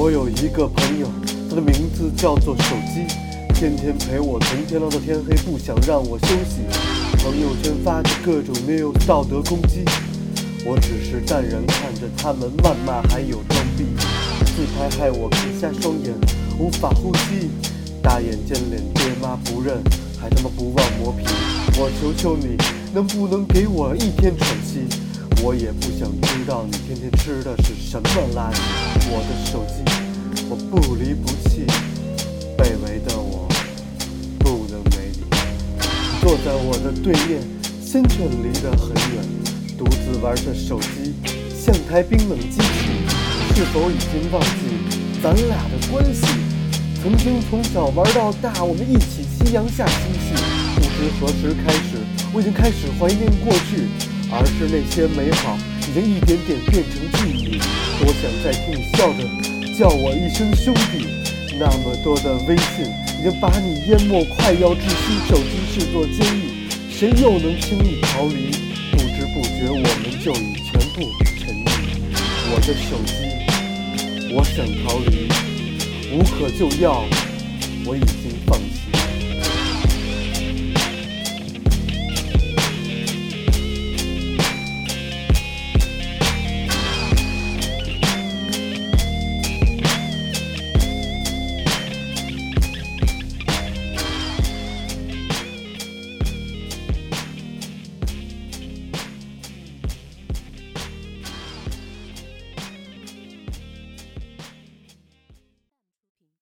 我有一个朋友，他的名字叫做手机，天天陪我从天亮到天黑，不想让我休息。朋友圈发着各种没有道德攻击，我只是淡然看着他们谩骂还有装逼。自拍害我看瞎双眼，无法呼吸。大眼尖脸，爹妈不认，还他妈不忘磨皮。我求求你，能不能给我一天喘息？我也不想知道你天天吃的是什么垃圾。我的手机，我不离不弃。卑微的我，不能没你。坐在我的对面，心却离得很远，独自玩着手机，像台冰冷机器。是否已经忘记咱俩的关系？曾经从小玩到大，我们一起夕阳下嬉戏。不知何时开始，我已经开始怀念过去，而是那些美好已经一点点变成记忆。多想再听你笑着叫我一声兄弟。那么多的微信已经把你淹没，快要窒息。手机是座监狱，谁又能轻易逃离？不知不觉，我们就已全部沉溺。我的手机，我想逃离，无可救药，我已经放弃。